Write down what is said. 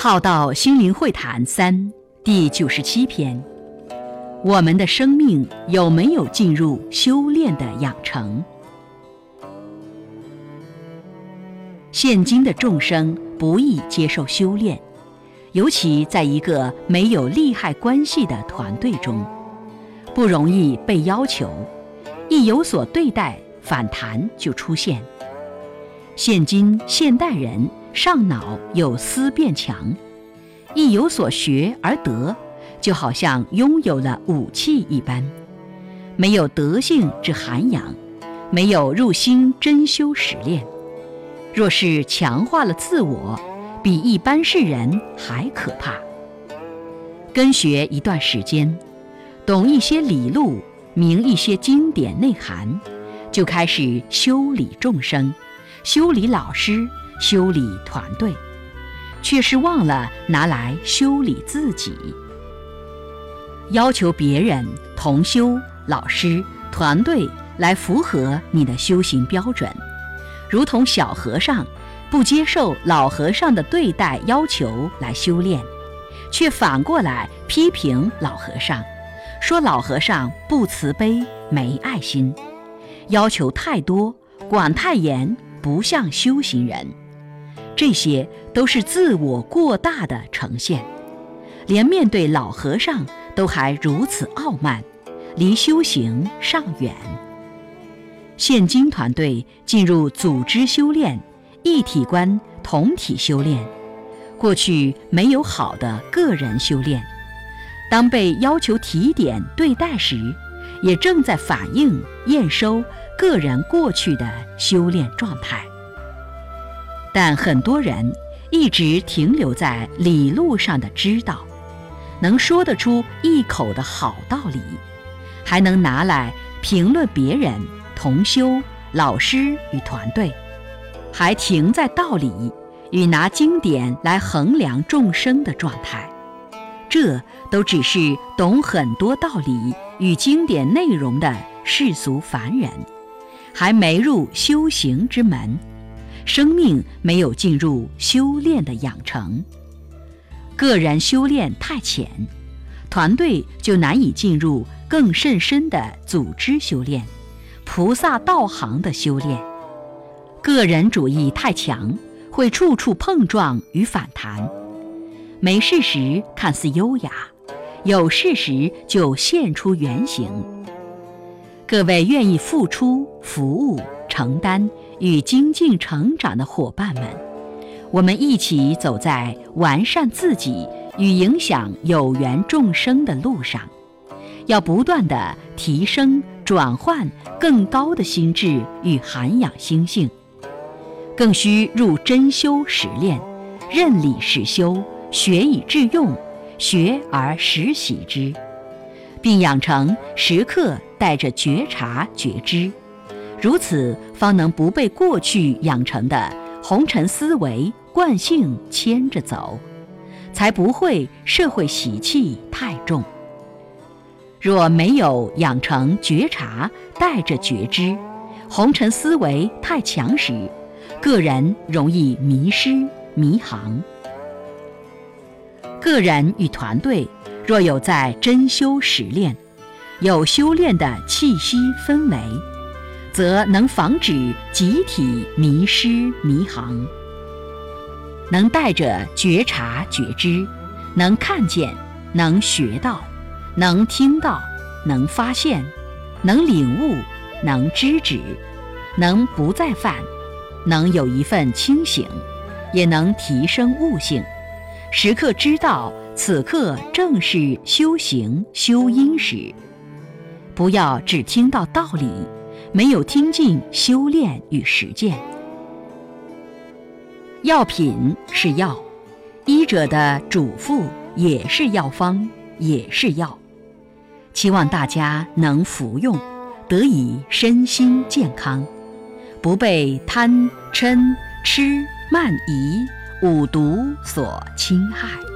浩道心灵会谈三第九十七篇：我们的生命有没有进入修炼的养成？现今的众生不易接受修炼，尤其在一个没有利害关系的团队中，不容易被要求，一有所对待，反弹就出现。现今现代人。上脑有思变强，一有所学而得，就好像拥有了武器一般，没有德性之涵养，没有入心真修实练。若是强化了自我，比一般世人还可怕。跟学一段时间，懂一些理路，明一些经典内涵，就开始修理众生，修理老师。修理团队，却是忘了拿来修理自己。要求别人同修、老师、团队来符合你的修行标准，如同小和尚不接受老和尚的对待要求来修炼，却反过来批评老和尚，说老和尚不慈悲、没爱心，要求太多、管太严，不像修行人。这些都是自我过大的呈现，连面对老和尚都还如此傲慢，离修行尚远。现今团队进入组织修炼、一体观、同体修炼，过去没有好的个人修炼，当被要求提点对待时，也正在反映验收个人过去的修炼状态。但很多人一直停留在理路上的知道，能说得出一口的好道理，还能拿来评论别人、同修、老师与团队，还停在道理与拿经典来衡量众生的状态，这都只是懂很多道理与经典内容的世俗凡人，还没入修行之门。生命没有进入修炼的养成，个人修炼太浅，团队就难以进入更甚深的组织修炼、菩萨道行的修炼。个人主义太强，会处处碰撞与反弹。没事时看似优雅，有事时就现出原形。各位愿意付出、服务、承担。与精进成长的伙伴们，我们一起走在完善自己与影响有缘众生的路上，要不断的提升、转换更高的心智与涵养心性，更需入真修实练，认理实修，学以致用，学而时习之，并养成时刻带着觉察觉知。如此，方能不被过去养成的红尘思维惯性牵着走，才不会社会习气太重。若没有养成觉察，带着觉知，红尘思维太强时，个人容易迷失迷航。个人与团队若有在真修实练，有修炼的气息氛围。则能防止集体迷失迷航，能带着觉察觉知，能看见，能学到，能听到，能发现，能领悟，能知止，能不再犯，能有一份清醒，也能提升悟性，时刻知道此刻正是修行修因时，不要只听到道理。没有听进修炼与实践，药品是药，医者的嘱咐也是药方，也是药。期望大家能服用，得以身心健康，不被贪嗔痴慢疑五毒所侵害。